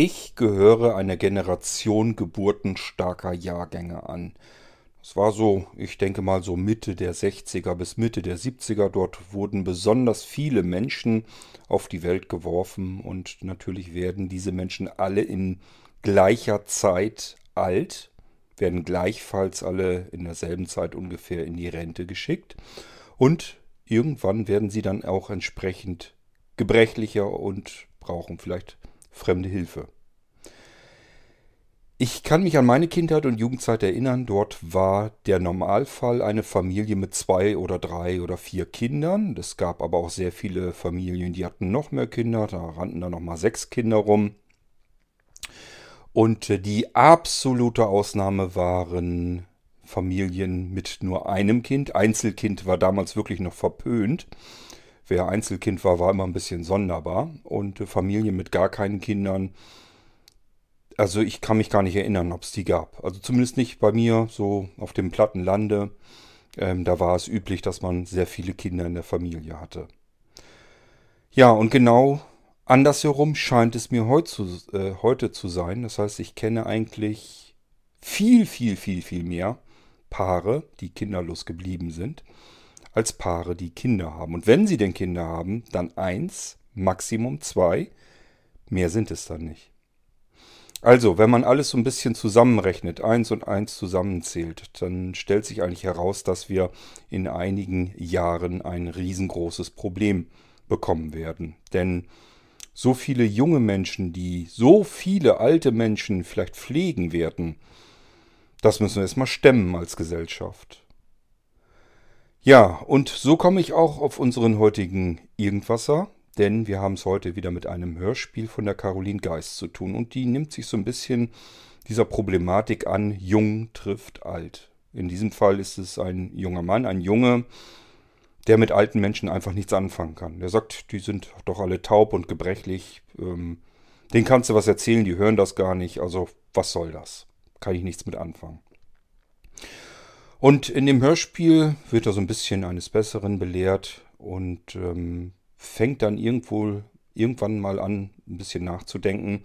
Ich gehöre einer Generation geburtenstarker Jahrgänge an. Das war so, ich denke mal so Mitte der 60er bis Mitte der 70er. Dort wurden besonders viele Menschen auf die Welt geworfen und natürlich werden diese Menschen alle in gleicher Zeit alt, werden gleichfalls alle in derselben Zeit ungefähr in die Rente geschickt und irgendwann werden sie dann auch entsprechend gebrechlicher und brauchen vielleicht fremde Hilfe. Ich kann mich an meine Kindheit und Jugendzeit erinnern. Dort war der Normalfall eine Familie mit zwei oder drei oder vier Kindern. Es gab aber auch sehr viele Familien, die hatten noch mehr Kinder. Da rannten dann nochmal sechs Kinder rum. Und äh, die absolute Ausnahme waren Familien mit nur einem Kind. Einzelkind war damals wirklich noch verpönt. Wer Einzelkind war, war immer ein bisschen sonderbar. Und äh, Familien mit gar keinen Kindern, also ich kann mich gar nicht erinnern, ob es die gab. Also zumindest nicht bei mir, so auf dem platten Lande. Ähm, da war es üblich, dass man sehr viele Kinder in der Familie hatte. Ja, und genau andersherum scheint es mir heut zu, äh, heute zu sein. Das heißt, ich kenne eigentlich viel, viel, viel, viel mehr Paare, die kinderlos geblieben sind als Paare, die Kinder haben. Und wenn sie denn Kinder haben, dann eins, Maximum zwei. Mehr sind es dann nicht. Also, wenn man alles so ein bisschen zusammenrechnet, eins und eins zusammenzählt, dann stellt sich eigentlich heraus, dass wir in einigen Jahren ein riesengroßes Problem bekommen werden. Denn so viele junge Menschen, die so viele alte Menschen vielleicht pflegen werden, das müssen wir erstmal stemmen als Gesellschaft. Ja, und so komme ich auch auf unseren heutigen Irgendwasser, denn wir haben es heute wieder mit einem Hörspiel von der Caroline Geist zu tun und die nimmt sich so ein bisschen dieser Problematik an, jung trifft alt. In diesem Fall ist es ein junger Mann, ein Junge, der mit alten Menschen einfach nichts anfangen kann. Der sagt, die sind doch alle taub und gebrechlich, ähm, denen kannst du was erzählen, die hören das gar nicht, also was soll das? Kann ich nichts mit anfangen. Und in dem Hörspiel wird er so ein bisschen eines Besseren belehrt und ähm, fängt dann irgendwo irgendwann mal an, ein bisschen nachzudenken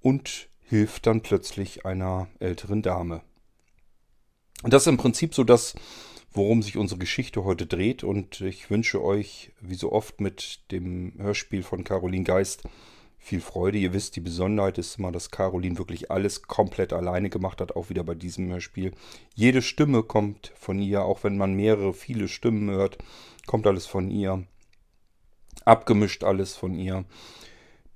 und hilft dann plötzlich einer älteren Dame. Und das ist im Prinzip so das, worum sich unsere Geschichte heute dreht. Und ich wünsche euch, wie so oft mit dem Hörspiel von Caroline Geist, viel Freude. Ihr wisst, die Besonderheit ist immer, dass Caroline wirklich alles komplett alleine gemacht hat, auch wieder bei diesem Hörspiel. Jede Stimme kommt von ihr, auch wenn man mehrere, viele Stimmen hört, kommt alles von ihr. Abgemischt alles von ihr.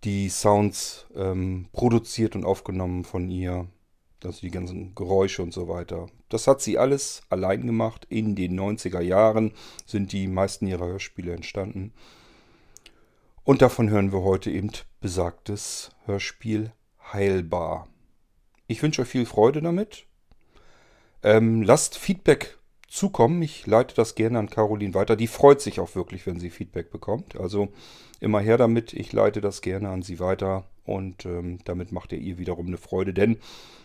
Die Sounds ähm, produziert und aufgenommen von ihr. Also die ganzen Geräusche und so weiter. Das hat sie alles allein gemacht. In den 90er Jahren sind die meisten ihrer Hörspiele entstanden. Und davon hören wir heute eben besagtes Hörspiel Heilbar. Ich wünsche euch viel Freude damit. Ähm, lasst Feedback zukommen. Ich leite das gerne an Caroline weiter. Die freut sich auch wirklich, wenn sie Feedback bekommt. Also immer her damit. Ich leite das gerne an sie weiter. Und ähm, damit macht ihr ihr wiederum eine Freude. Denn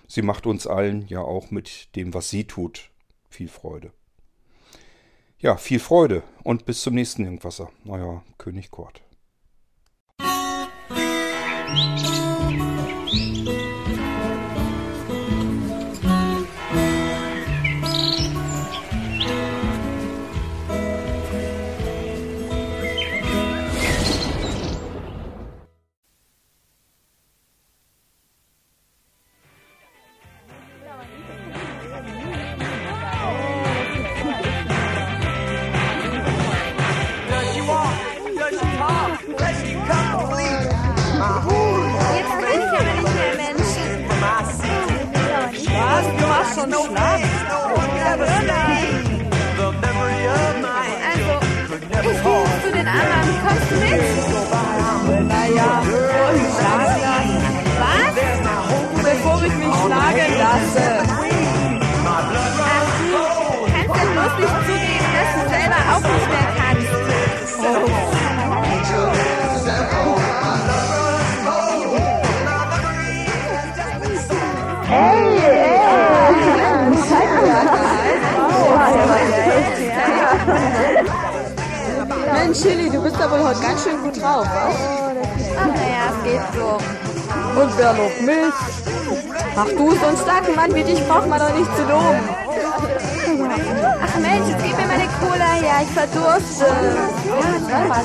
sie macht uns allen ja auch mit dem, was sie tut, viel Freude. Ja, viel Freude und bis zum nächsten Irgendwasser. Euer König Kort. Thank you. Chili, du bist aber heute ganz schön gut drauf, was? Ach naja, es geht so. Und wer lobt mich? Ach du, so einen starken Mann wie dich braucht man doch nicht zu loben. Ach Mensch, jetzt gib mir meine Cola her, ich verdurste. Ja, was.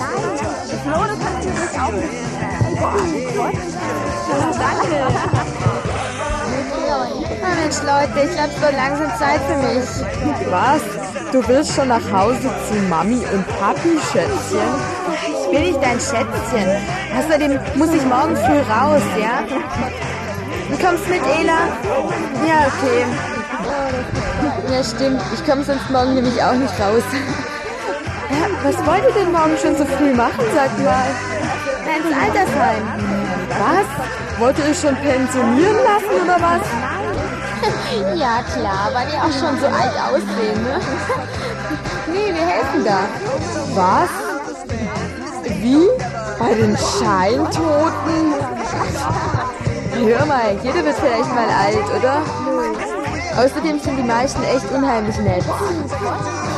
Flo, das kannst du nicht nicht. Danke. Mensch, Leute, ich glaube, wird langsam Zeit für mich. Was? Du willst schon nach Hause zu Mami und Papi, Schätzchen? Ich bin nicht dein Schätzchen. Außerdem muss ich morgen früh raus, ja? Du kommst mit, Ela? Ja, okay. Ja, stimmt. Ich komme sonst morgen nämlich auch nicht raus. Ja, was wollt ihr denn morgen schon so früh machen, sag mal? Ins Altersheim. Was? Wollt ihr euch schon pensionieren lassen oder was? Ja, klar, weil die auch schon so alt aussehen, ne? Nee, wir helfen da. Was? Wie? Bei den Scheintoten? Hör mal, jeder wird vielleicht mal alt, oder? Außerdem sind die meisten echt unheimlich nett.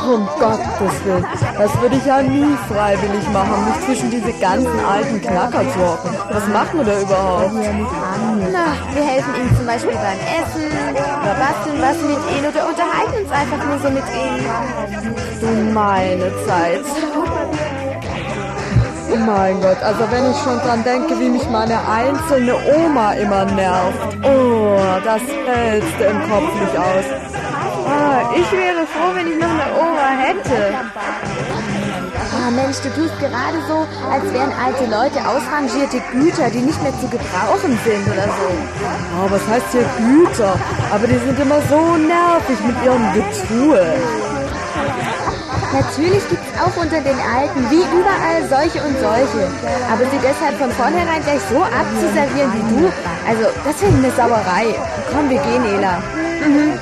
Um Gottes Willen, das würde ich ja nie freiwillig machen, mich zwischen diese ganzen alten Knacker zu hocken. Was machen wir da überhaupt? Na, wir helfen ihnen zum Beispiel beim Essen oder basteln was mit ihnen oder unterhalten uns einfach nur so mit ihnen. Du meine Zeit. Mein Gott, also wenn ich schon dran denke, wie mich meine einzelne Oma immer nervt. Oh, das hältst im Kopf nicht aus. Ah, ich wäre froh, wenn ich noch eine Oma hätte. Ah, Mensch, du tust gerade so, als wären alte Leute ausrangierte Güter, die nicht mehr zu gebrauchen sind oder so. Oh, was heißt hier Güter? Aber die sind immer so nervig mit ihrem Getue. Natürlich gibt es auch unter den Alten, wie überall, solche und solche. Aber sie deshalb von vornherein gleich so abzuservieren wie du, also das finde ich eine Sauerei. Komm, wir gehen, Ela. Mhm.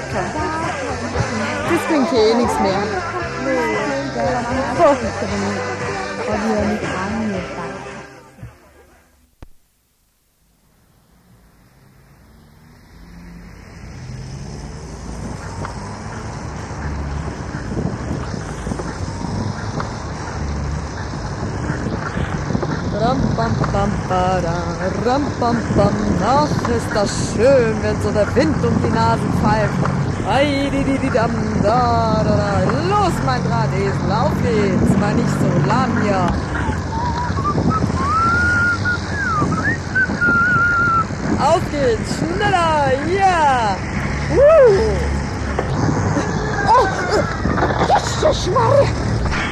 Das bringt hier eh nichts mehr. Ram, bam, bam. Ach, ist das schön, wenn so der Wind um die Nasen pfeift. Los, mein Drahtesel, auf geht's. Mal nicht so lahm hier. Auf geht's, schneller, ja. Uh. Oh, Jesus Maria!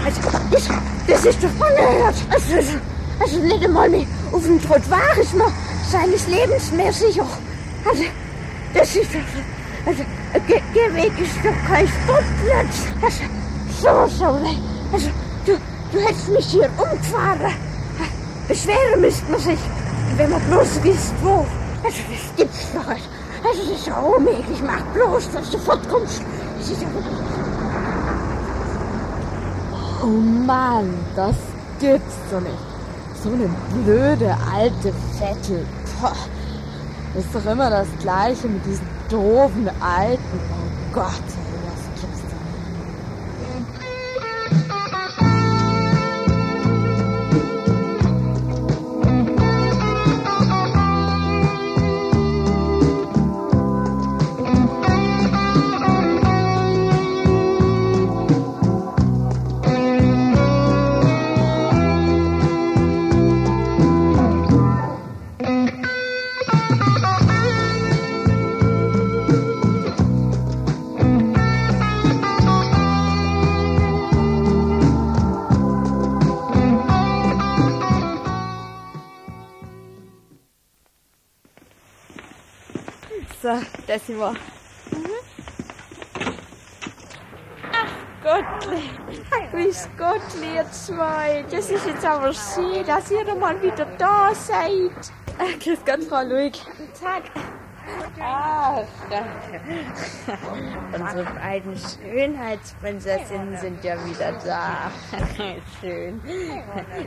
Also, das, das ist doch unerhört. Also, also nicht einmal mehr auf den Tod war ich noch seines Lebens mehr sicher. Also, das ist Also, Ge Gehweg ist doch kein Sportplatz. Also, so, so, also, du, du hättest mich hier umgefahren. Beschweren müsste man sich, wenn man bloß wisst, wo. Also, das gibt's doch nicht. Also, das ist ja unmöglich. Mach bloß, dass du fortkommst. Das ist ja Oh Mann, das gibt's doch nicht. So eine blöde alte Vettel. Boah. Ist doch immer das Gleiche mit diesen doofen Alten. Oh Gott, So, da sind wir. Gottli, grüß Gottli, ihr zwei. Das ist jetzt aber schön, dass ihr doch mal wieder da seid. Grüß Gott, Frau Luig. Guten Tag. Ach, danke. Unsere beiden Schönheitsprinzessinnen sind ja wieder da. Schön.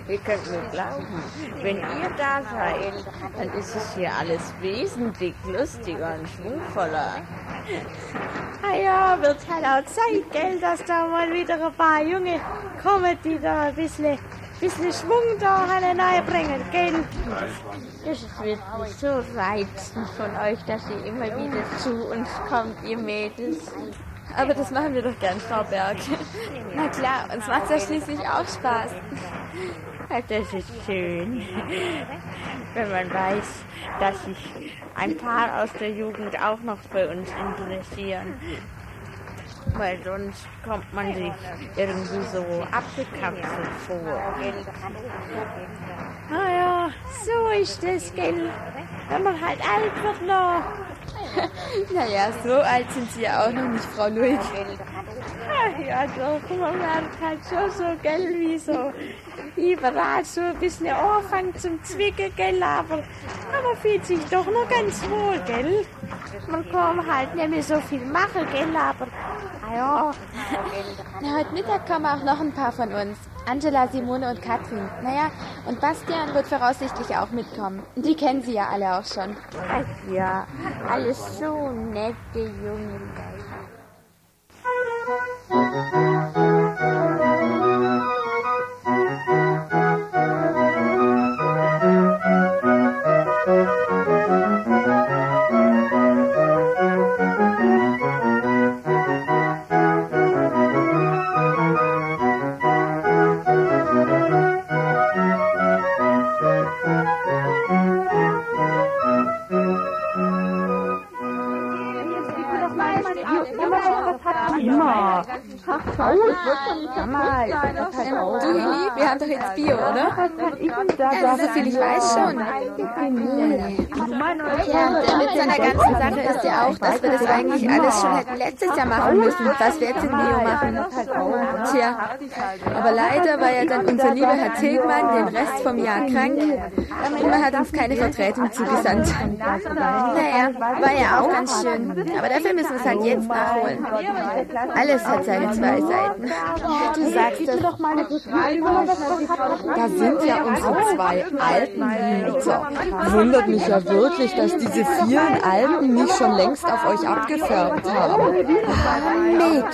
Wie könnt mir glauben, wenn ihr da seid, dann ist es hier alles wesentlich lustiger und schwungvoller. Ah ja, wird halt auch Zeit, gell, dass da mal wieder ein paar Junge kommen, die da ein bisschen bisschen Schwung da reinbringen, gell? Das wird mich so reizen von euch, dass ihr immer wieder zu uns kommt, ihr Mädels. Aber das machen wir doch gern, Frau Berg. Na klar, uns macht ja schließlich auch Spaß. Das ist schön, wenn man weiß, dass sich ein paar aus der Jugend auch noch für uns interessieren. Weil sonst kommt man sich irgendwie so abgekapselt vor. Naja, so ist das, gell? Wenn man halt alt wird noch. naja, so alt sind Sie ja auch noch nicht, Frau Luig. Ja, doch, man merkt halt schon so, gell, wie so überall so ein bisschen Anfang zum Zwicken, gell, aber man fühlt sich doch noch ganz wohl, gell. Man kann halt nicht mehr so viel machen, gell, aber ah ja. Na, heute Mittag kommen auch noch ein paar von uns. Angela, Simone und Katrin. Naja, und Bastian wird voraussichtlich auch mitkommen. Die kennen Sie ja alle auch schon. Ach ja, alles so nette junge Leute. Du, Heli, wir haben doch jetzt Bio, oder? Ja, so viel ich weiß schon. Ja, der Witz der ganzen Sache ist ja auch, dass wir das eigentlich alles schon hätten letztes Jahr machen müssen, was wir jetzt in Bio machen. Tja, aber leider war ja dann unser lieber Herr Tilgmann den Rest vom Jahr krank und man hat uns keine Vertretung zugesandt. Naja, war ja auch ganz schön, aber dafür müssen wir es halt jetzt nachholen. Alles hat seine zwei Seiten. Du sagst es. Da sind ja unsere zwei alten Mieter. Wundert mich ja wirklich, dass diese vielen Alten nicht schon längst auf euch abgefärbt haben. Mick,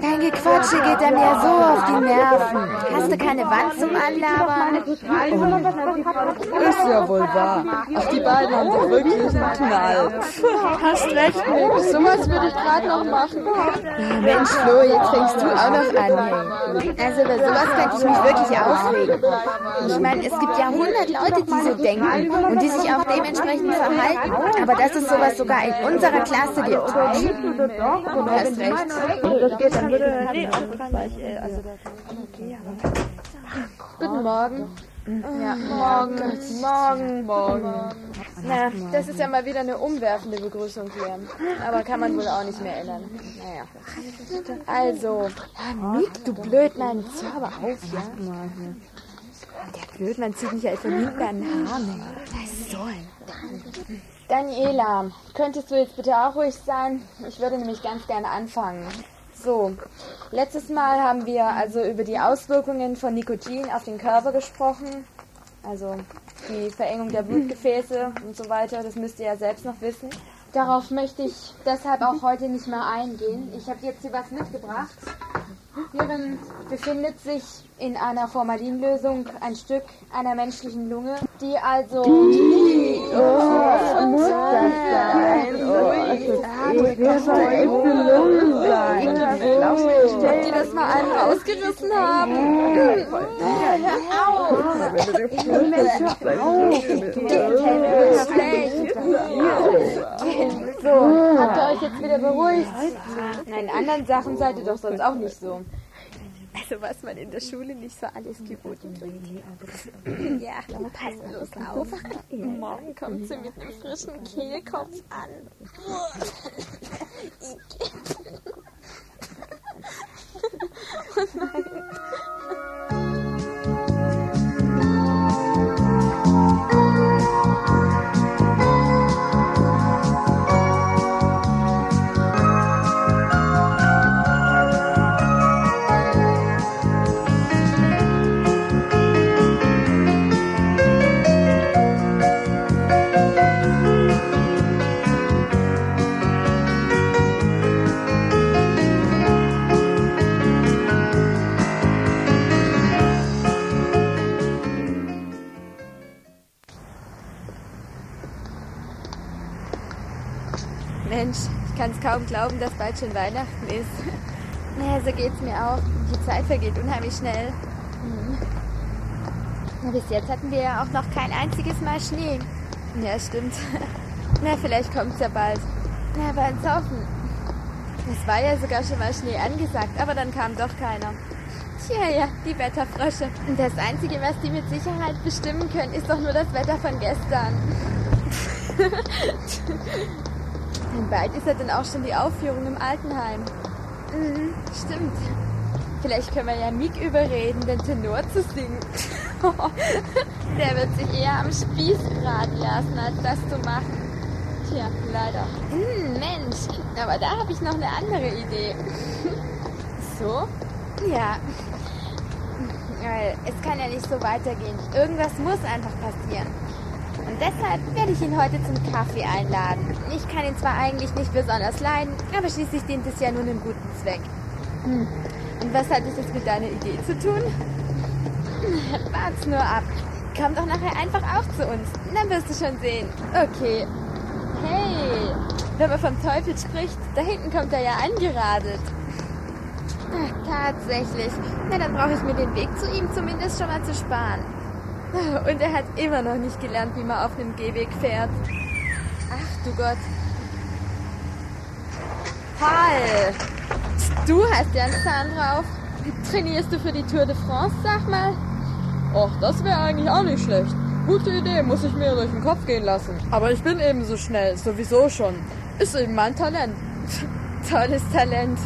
dein Gequatsche geht dann ja so auf die Nerven. Hast du keine Wand zum Anlabern? Ist ja wohl wahr. Ach, die beiden haben doch wirklich einen Knall. Hast recht, Mick. Sowas würde ich gerade noch machen. Mensch, Flo, jetzt fängst du auch noch an. Also über sowas könnte ich mich wirklich aufregen. Ich meine, es gibt ja hundert Leute, die so denken und die sich auch dementsprechend verhalten. Aber dass es sowas sogar in unserer Klasse gibt. Du hast recht. Guten Morgen. Ja, morgen, morgen, morgen. Na, das ist ja mal wieder eine umwerfende Begrüßung hier. Aber kann man wohl auch nicht mehr ändern. Naja. Also, Mick, du Blödmann, hör aber auf, ja? Der Blödmann zieht mich ja von hinten an den Haaren. Was soll? Daniela, könntest du jetzt bitte auch ruhig sein? Ich würde nämlich ganz gerne anfangen. So, letztes Mal haben wir also über die Auswirkungen von Nikotin auf den Körper gesprochen. Also die Verengung der Blutgefäße und so weiter. Das müsst ihr ja selbst noch wissen. Darauf möchte ich deshalb auch heute nicht mehr eingehen. Ich habe jetzt hier was mitgebracht. Hierin befindet sich in einer Formalinlösung ein Stück einer menschlichen Lunge, die also die, oh, muss das sein? Ob die das mal einen rausgerissen haben? So, habt ihr euch jetzt wieder beruhigt? Nein, in anderen Sachen seid ihr doch sonst auch nicht so. Also was man in der Schule nicht so alles geboten kriegt. Ja, passt bloß auf. Morgen kommt sie mit einem frischen Kehlkopf an. Oh nein. Kaum glauben, dass bald schon Weihnachten ist. Naja, so geht's mir auch. Die Zeit vergeht unheimlich schnell. Hm. Na, bis jetzt hatten wir ja auch noch kein einziges Mal Schnee. Ja, stimmt. Na, vielleicht kommt's ja bald. Na, aber ins Hoffen. Es war ja sogar schon mal Schnee angesagt, aber dann kam doch keiner. Tja, ja, die Wetterfrösche. Und das Einzige, was die mit Sicherheit bestimmen können, ist doch nur das Wetter von gestern. Und bald ist ja dann auch schon die Aufführung im Altenheim. Mhm, stimmt. Vielleicht können wir ja Mick überreden, den Tenor zu singen. Der wird sich eher am Spieß braten lassen, als das zu machen. Tja, leider. Hm, Mensch, aber da habe ich noch eine andere Idee. so? Ja. Es kann ja nicht so weitergehen. Irgendwas muss einfach passieren. Deshalb werde ich ihn heute zum Kaffee einladen. Ich kann ihn zwar eigentlich nicht besonders leiden, aber schließlich dient es ja nun einem guten Zweck. Hm. Und was hat es jetzt mit deiner Idee zu tun? Wart's nur ab. Komm doch nachher einfach auch zu uns. Dann wirst du schon sehen. Okay. Hey, wenn man vom Teufel spricht, da hinten kommt er ja angeradet. Ach, tatsächlich. Na, dann brauche ich mir den Weg zu ihm zumindest schon mal zu sparen. Und er hat immer noch nicht gelernt, wie man auf einem Gehweg fährt. Ach du Gott. Paul! Du hast ja einen Zahn drauf. Trainierst du für die Tour de France, sag mal? Ach, das wäre eigentlich auch nicht schlecht. Gute Idee, muss ich mir durch den Kopf gehen lassen. Aber ich bin eben so schnell, sowieso schon. Ist eben mein Talent. Tolles Talent.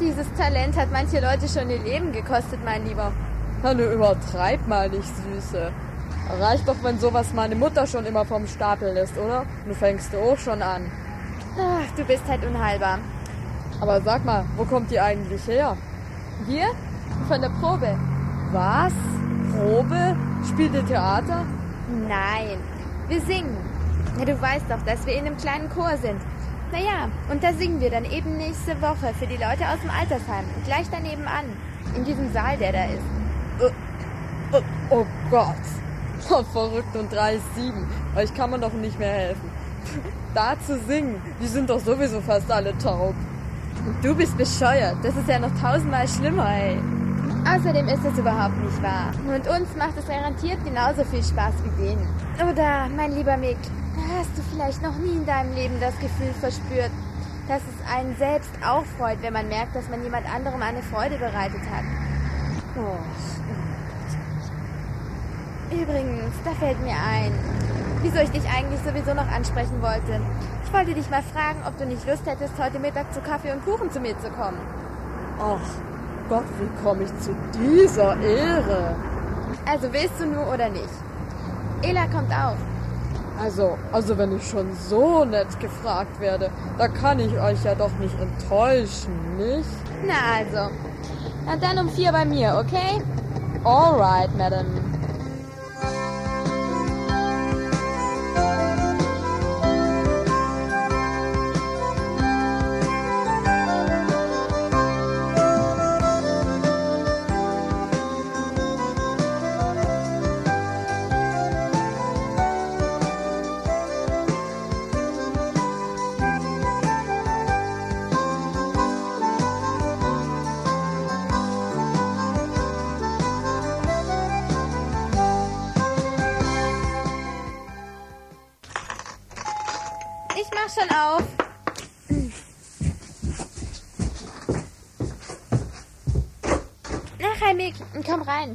Dieses Talent hat manche Leute schon ihr Leben gekostet, mein Lieber. Du übertreib mal nicht, Süße. Reicht doch, wenn sowas meine Mutter schon immer vom Stapel lässt, oder? Du fängst du auch schon an. Ach, du bist halt unheilbar. Aber sag mal, wo kommt die eigentlich her? Wir? Von der Probe. Was? Probe? Spielt ihr Theater? Nein, wir singen. Ja, du weißt doch, dass wir in einem kleinen Chor sind. Naja, und da singen wir dann eben nächste Woche für die Leute aus dem Altersheim. Gleich daneben an. In diesem Saal, der da ist. Oh, Gott. Oh, verrückt und 3,7. Euch kann man doch nicht mehr helfen. Da zu singen, die sind doch sowieso fast alle taub. Du bist bescheuert. Das ist ja noch tausendmal schlimmer, ey. Außerdem ist es überhaupt nicht wahr. Und uns macht es garantiert genauso viel Spaß wie denen. Oder, mein lieber Mick, hast du vielleicht noch nie in deinem Leben das Gefühl verspürt, dass es einen selbst auch freut, wenn man merkt, dass man jemand anderem eine Freude bereitet hat? Oh. Übrigens, da fällt mir ein, wieso ich dich eigentlich sowieso noch ansprechen wollte. Ich wollte dich mal fragen, ob du nicht Lust hättest, heute Mittag zu Kaffee und Kuchen zu mir zu kommen. Ach Gott, wie komme ich zu dieser Ehre? Also willst du nur oder nicht? Ela kommt auch. Also, also wenn ich schon so nett gefragt werde, da kann ich euch ja doch nicht enttäuschen, nicht? Na also. Na dann um vier bei mir, okay? Alright, Madam.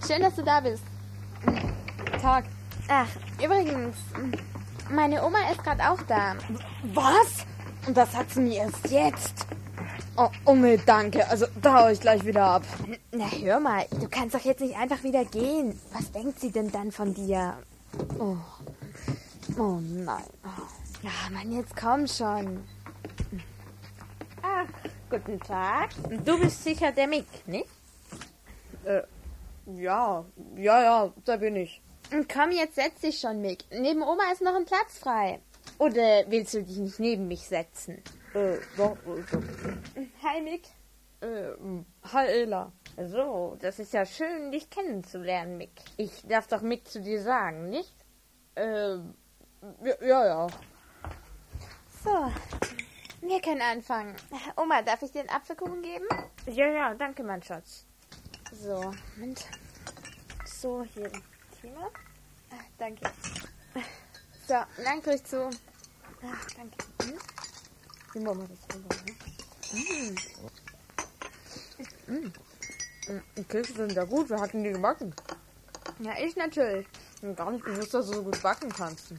Schön, dass du da bist. Tag. Ach, übrigens, meine Oma ist gerade auch da. Was? Und das hat sie mir erst jetzt. Oh, oh nee, danke. Also da hau ich gleich wieder ab. Na, hör mal, du kannst doch jetzt nicht einfach wieder gehen. Was denkt sie denn dann von dir? Oh, oh nein. Ja, Mann, jetzt komm schon. Ach, guten Tag. Du bist sicher der Mick, nicht? Äh, ja, ja, ja, da bin ich. Komm, jetzt setz dich schon, Mick. Neben Oma ist noch ein Platz frei. Oder willst du dich nicht neben mich setzen? Äh, doch, äh, doch. Hi, Mick. Äh, hi, Ela. So, das ist ja schön, dich kennenzulernen, Mick. Ich darf doch Mick zu dir sagen, nicht? Äh, ja, ja. So, Wir können anfangen. Oma, darf ich dir den Apfelkuchen geben? Ja, ja, danke, mein Schatz. So, Moment. So, hier. Thema. Danke. So, lang durch zu. Ach, danke. Hm? Die Mama das rüber, ne? Mm. Die Kekse sind ja gut, wir hatten die gebacken. Ja, ich natürlich. Ich gar nicht gewusst, dass du so gut backen kannst.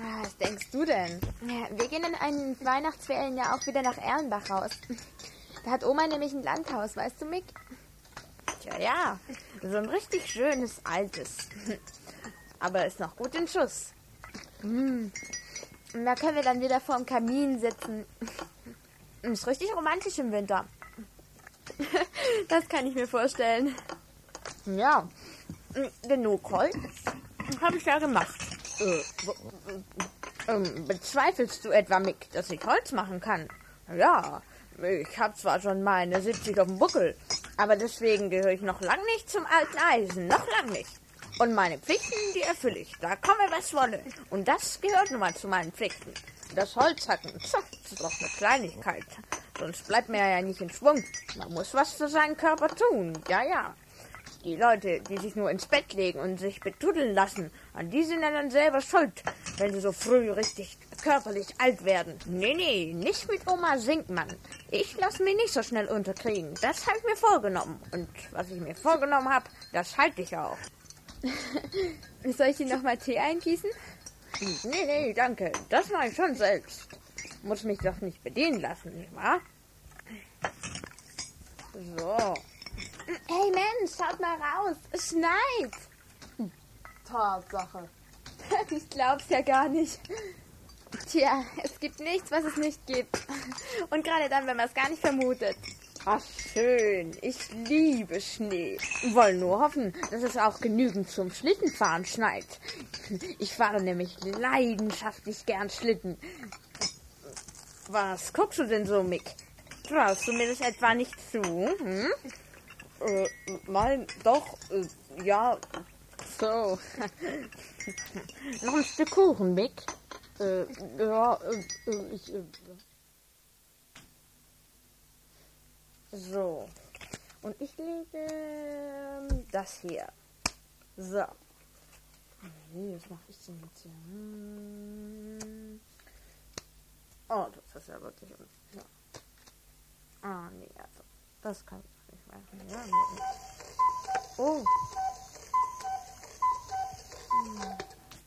Ah, Was denkst du denn? Wir gehen in einen Weihnachtsferien ja auch wieder nach Erlenbach raus. Da hat Oma nämlich ein Landhaus, weißt du, Mick? Tja, ja, so ein richtig schönes altes. Aber ist noch gut in Schuss. Und da können wir dann wieder vorm Kamin sitzen. Ist richtig romantisch im Winter. Das kann ich mir vorstellen. Ja, genug Holz habe ich ja gemacht. Äh, wo- Ähm, bezweifelst du etwa, Mick, dass ich Holz machen kann? Ja, ich habe zwar schon meine 70 auf dem Buckel, aber deswegen gehöre ich noch lang nicht zum alten Eisen, noch lang nicht. Und meine Pflichten, die erfülle ich, da komme was wolle. Und das gehört nun mal zu meinen Pflichten. Das Holzhacken, das ist doch eine Kleinigkeit. Sonst bleibt mir ja nicht in Schwung. Man muss was für seinen Körper tun, ja, ja. Die Leute, die sich nur ins Bett legen und sich betuddeln lassen, an die sind dann selber schuld, wenn sie so früh richtig körperlich alt werden. Nee, nee, nicht mit Oma Sinkmann. Ich lasse mich nicht so schnell unterkriegen. Das habe ich mir vorgenommen. Und was ich mir vorgenommen habe, das halte ich auch. Soll ich dir nochmal Tee eingießen? Nee, nee, danke. Das mache ich schon selbst. Muss mich doch nicht bedienen lassen, nicht wahr? So. Hey Mensch, schaut mal raus. Es schneit. Tatsache. Ich glaub's ja gar nicht. Tja, es gibt nichts, was es nicht gibt. Und gerade dann, wenn man es gar nicht vermutet. Ach, schön. Ich liebe Schnee. Wollen nur hoffen, dass es auch genügend zum Schlittenfahren schneit. Ich fahre nämlich leidenschaftlich gern Schlitten. Was guckst du denn so, Mick? Traust du mir das etwa nicht zu? Hm? Äh, nein, doch, äh, ja, So. Noch ein Stück Kuchen, Mick? äh, ja, äh, äh, ich, äh, So. Und ich lege ähm, das hier. So. nee, was mache ich denn jetzt hier? Hm. Oh, das ist ja wirklich. Ja. Ah, nee, also. Das kann ich Oh.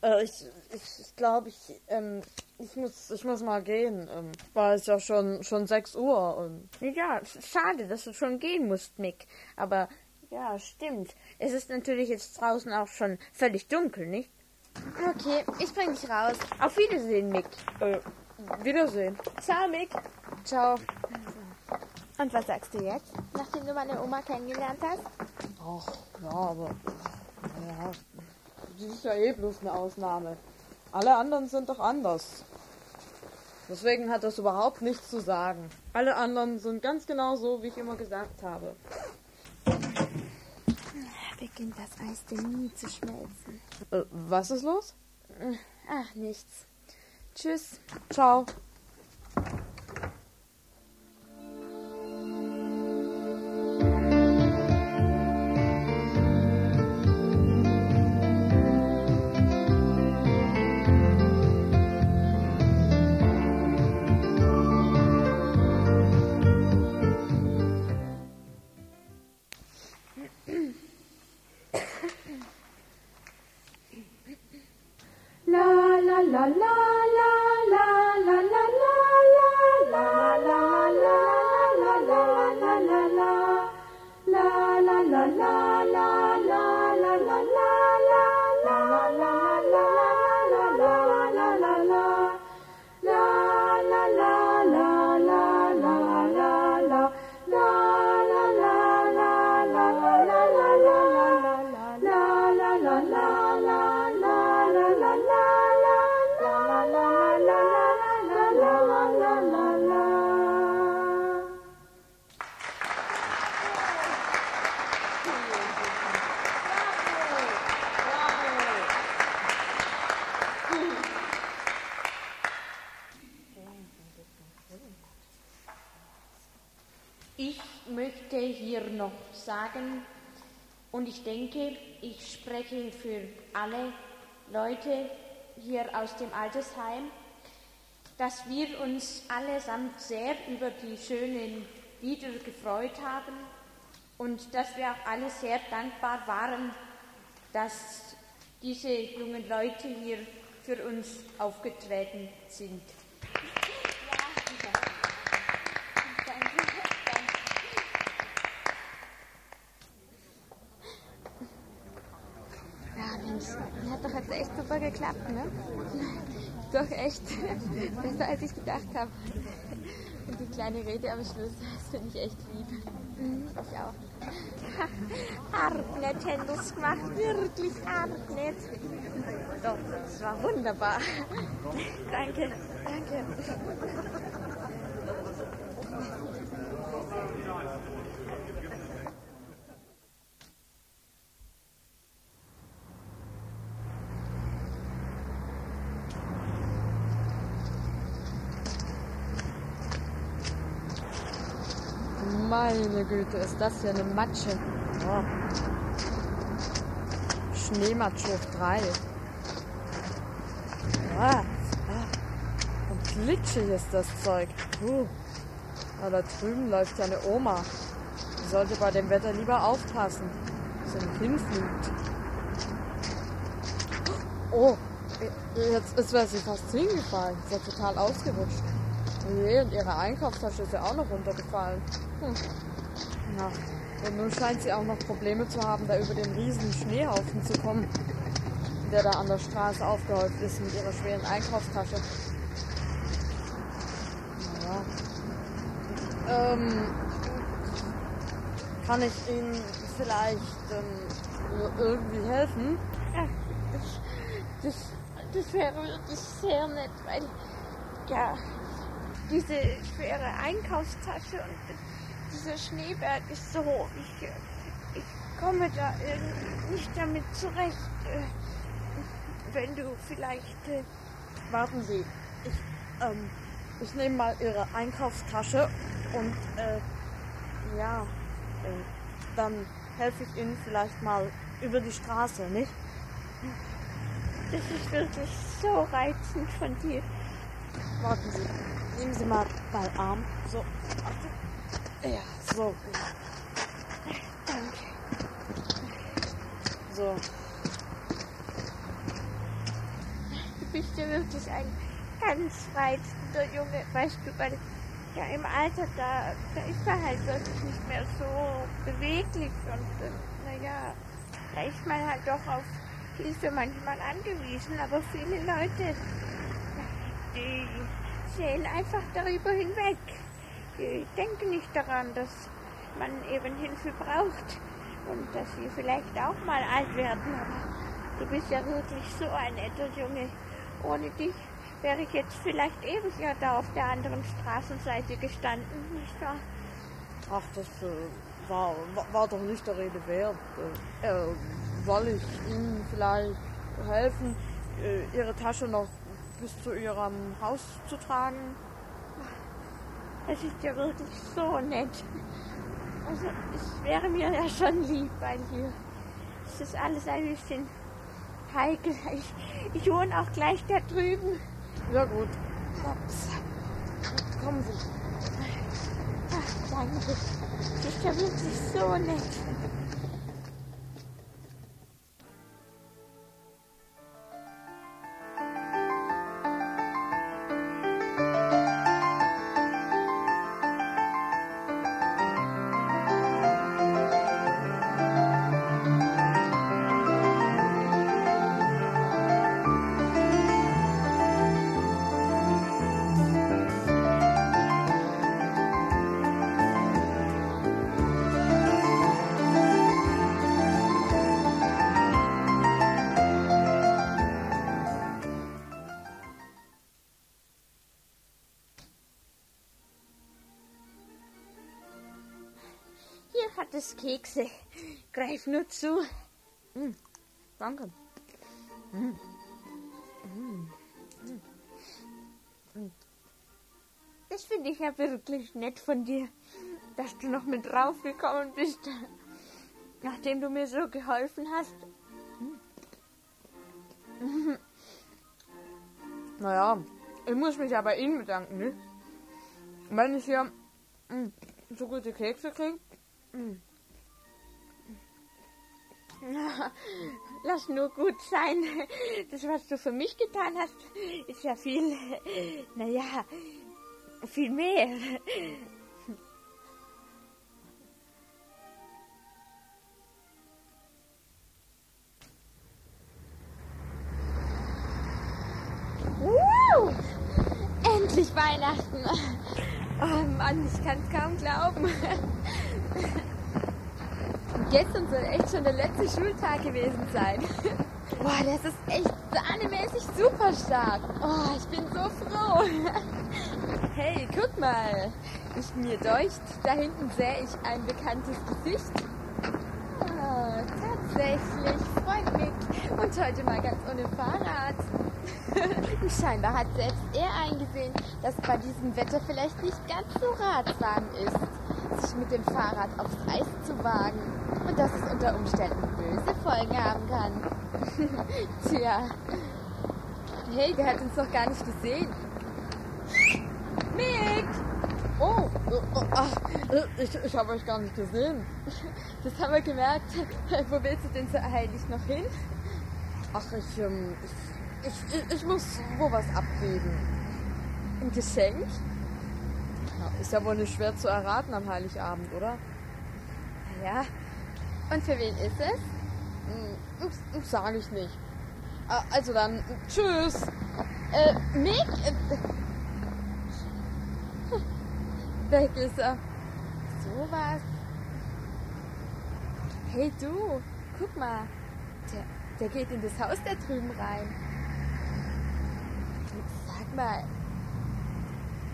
Äh, ich ich, glaube, ich, ähm, ich, muss, ich muss mal gehen. Ähm, war es ja schon, schon 6 Uhr. Und Ja, sch- schade, dass du schon gehen musst, Mick. Aber ja, stimmt. Es ist natürlich jetzt draußen auch schon völlig dunkel, nicht? Okay, ich bring dich raus. Auf Wiedersehen, Mick. äh, Wiedersehen. Ciao, Mick. Ciao. Und was sagst du jetzt, nachdem du meine Oma kennengelernt hast? Ach, ja, aber. Ja, die ist ja eh bloß eine Ausnahme. Alle anderen sind doch anders. Deswegen hat das überhaupt nichts zu sagen. Alle anderen sind ganz genau so, wie ich immer gesagt habe. Beginnt das Eis denn nie zu schmelzen? Äh, was ist los? Ach, nichts. Tschüss. Ciao. Möchte hier noch sagen, und ich denke, ich spreche für alle Leute hier aus dem Altersheim, dass wir uns allesamt sehr über die schönen Lieder gefreut haben und dass wir auch alle sehr dankbar waren, dass diese jungen Leute hier für uns aufgetreten sind. Ja, Mensch, hat doch jetzt echt super geklappt, ne? Doch echt besser als ich gedacht habe. Und die kleine Rede am Schluss, das finde ich echt lieb. Ich auch. Arg nett hätten das gemacht, wirklich arg nett. Doch, das war wunderbar. Danke, danke. Meine Güte, ist das hier eine Matsche. Oh. Schneematsch hoch drei. Ah, ah. Und glitschig ist das Zeug. Puh. Ah, da drüben läuft ja eine Oma. Die sollte bei dem Wetter lieber aufpassen, dass sie nicht hinfliegt. Oh, jetzt ist wäre sie fast hingefallen. Sie ist ja total ausgerutscht. Oh und ihre Einkaufstasche ist ja auch noch runtergefallen. Hm. Na, und nun scheint sie auch noch Probleme zu haben, da über den riesigen Schneehaufen zu kommen, der da an der Straße aufgehäuft ist mit ihrer schweren Einkaufstasche. Naja. Ähm, kann ich Ihnen vielleicht ähm, irgendwie helfen? Das, das, das wäre wirklich sehr nett, weil ja, diese schwere Einkaufstasche und dieser Schneeberg ist so hoch. Ich, ich komme da nicht damit zurecht. Äh, Wenn du vielleicht. Äh, Warten Sie, ich, ähm, ich nehme mal Ihre Einkaufstasche und, äh, ja, äh, dann helfe ich Ihnen vielleicht mal über die Straße, nicht? Das ist wirklich so reizend von dir. Warten Sie, nehmen Sie mal meinen Arm. So. Ja, so. Danke. So. Du bist ja wirklich ein ganz reizender Junge, weißt du, weil ja im Alter da, da ist man halt wirklich nicht mehr so beweglich und naja, da ist man halt doch auf Hilfe manchmal angewiesen, aber viele Leute, die sehen einfach darüber hinweg. Die denken nicht daran, dass man eben Hilfe braucht und dass sie vielleicht auch mal alt werden, aber du bist ja wirklich so ein netter Junge. Ohne dich wäre ich jetzt vielleicht ewig ja da auf der anderen Straßenseite gestanden, nicht wahr? Ach, das äh, war, war, war doch nicht der Rede wert. Äh, äh, soll ich Ihnen vielleicht helfen, äh, Ihre Tasche noch bis zu Ihrem Haus zu tragen? Es ist ja wirklich so nett. Also, es wäre mir ja schon lieb, weil hier ist das alles ein bisschen heikel. Ich, ich wohne auch gleich da drüben. Ja gut. Ups. Kommen Sie. Ach, danke. Das ist ja wirklich so nett. Es Kekse. Greif nur zu. Danke. Das finde ich ja wirklich nett von dir. dass du noch mit draufgekommen bist, nachdem du mir so geholfen hast. Naja, ich muss mich ja bei Ihnen bedanken, ne? Wenn ich hier so gute Kekse kriege. Lass nur gut sein. Das, was du für mich getan hast, ist ja viel, naja, viel mehr. Woo! Endlich Weihnachten. Oh Mann, ich kann es kaum glauben. Gestern soll echt schon der letzte Schultag gewesen sein. Boah, das ist echt sahnemäßig super stark. Oh, ich bin so froh. Hey, guck mal. Ich mir deucht, da hinten sehe ich ein bekanntes Gesicht. Ah, tatsächlich, Freund Mick. Und heute mal ganz ohne Fahrrad. Scheinbar hat selbst er eingesehen, dass bei diesem Wetter vielleicht nicht ganz so ratsam ist, sich mit dem Fahrrad aufs Eis zu wagen und dass es unter Umständen böse Folgen haben kann. Tja. Hey, der hat uns doch gar nicht gesehen. Mick! Oh, oh, oh ich, ich habe euch gar nicht gesehen. Das haben wir gemerkt. Wo willst du denn so heilig noch hin? Ach, ich, ähm, ich, ich, ich muss wo was abgeben. Ein Geschenk? Ist ja wohl nicht schwer zu erraten am Heiligabend, oder? Ja. Und für wen ist es? Hm, Sage ich nicht. Ah, Also dann, tschüss. Äh, Mick? Äh, weg ist er. So was. Hey du, guck mal. Der, der geht in das Haus da drüben rein. Mal.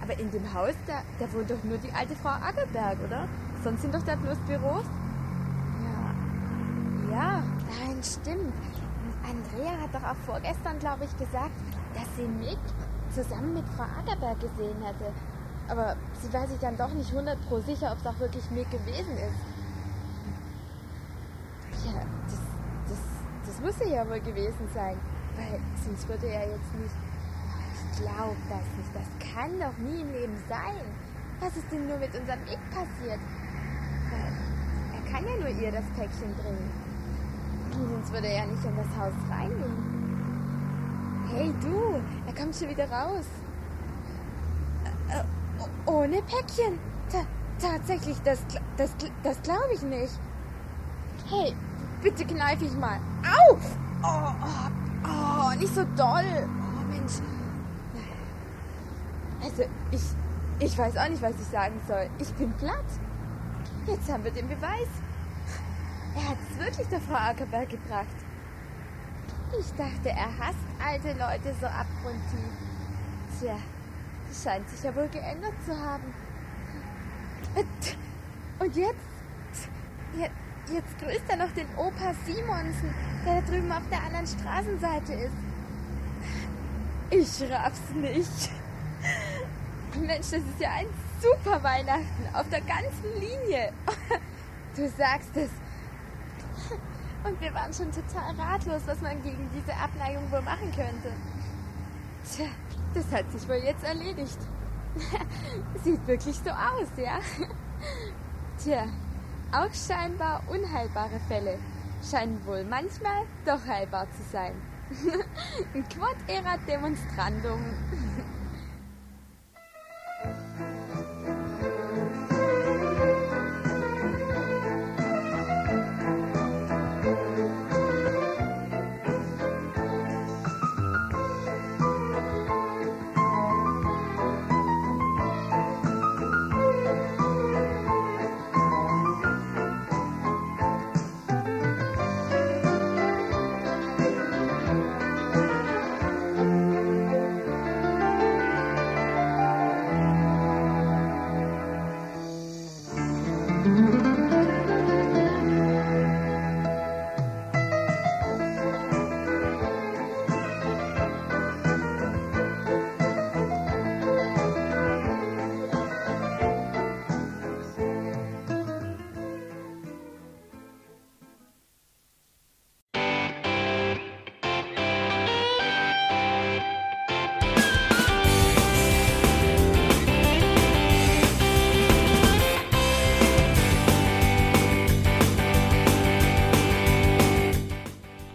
Aber in dem Haus, da, da wohnt doch nur die alte Frau Ackerberg, oder? Sonst sind doch da bloß Büros. Ja. Ja, nein, stimmt. Andrea hat doch auch vorgestern, glaube ich, gesagt, dass sie Mick zusammen mit Frau Ackerberg gesehen hätte. Aber sie war sich dann doch nicht 100 pro sicher, ob es auch wirklich Mick gewesen ist. Ja, das, das, das muss er ja wohl gewesen sein. Weil sonst würde er jetzt nicht. Ich glaube das nicht. Das kann doch nie im Leben sein. Was ist denn nur mit unserem Mick passiert? Er kann ja nur ihr das Päckchen bringen. Sonst würde er ja nicht in das Haus reingehen. Hey du, er kommt schon wieder raus. Äh, äh, ohne Päckchen. Ta tatsächlich, das, das, das glaube ich nicht. Hey, bitte kneif ich mal. Au! Oh, oh, oh, nicht so doll. Oh Mensch. Also, ich, ich weiß auch nicht, was ich sagen soll. Ich bin platt. Jetzt haben wir den Beweis. Er hat es wirklich der Frau Ackerberg gebracht. Ich dachte, er hasst alte Leute so abgrundtief. Tja, scheint sich ja wohl geändert zu haben. Und jetzt? Jetzt grüßt er noch den Opa Simonsen, der da drüben auf der anderen Straßenseite ist. Ich raff's nicht. Mensch, das ist ja ein super Weihnachten auf der ganzen Linie. Du sagst es. Und wir waren schon total ratlos, was man gegen diese Abneigung wohl machen könnte. Tja, das hat sich wohl jetzt erledigt. Sieht wirklich so aus, ja? Tja, auch scheinbar unheilbare Fälle scheinen wohl manchmal doch heilbar zu sein. Quod erat demonstrandum.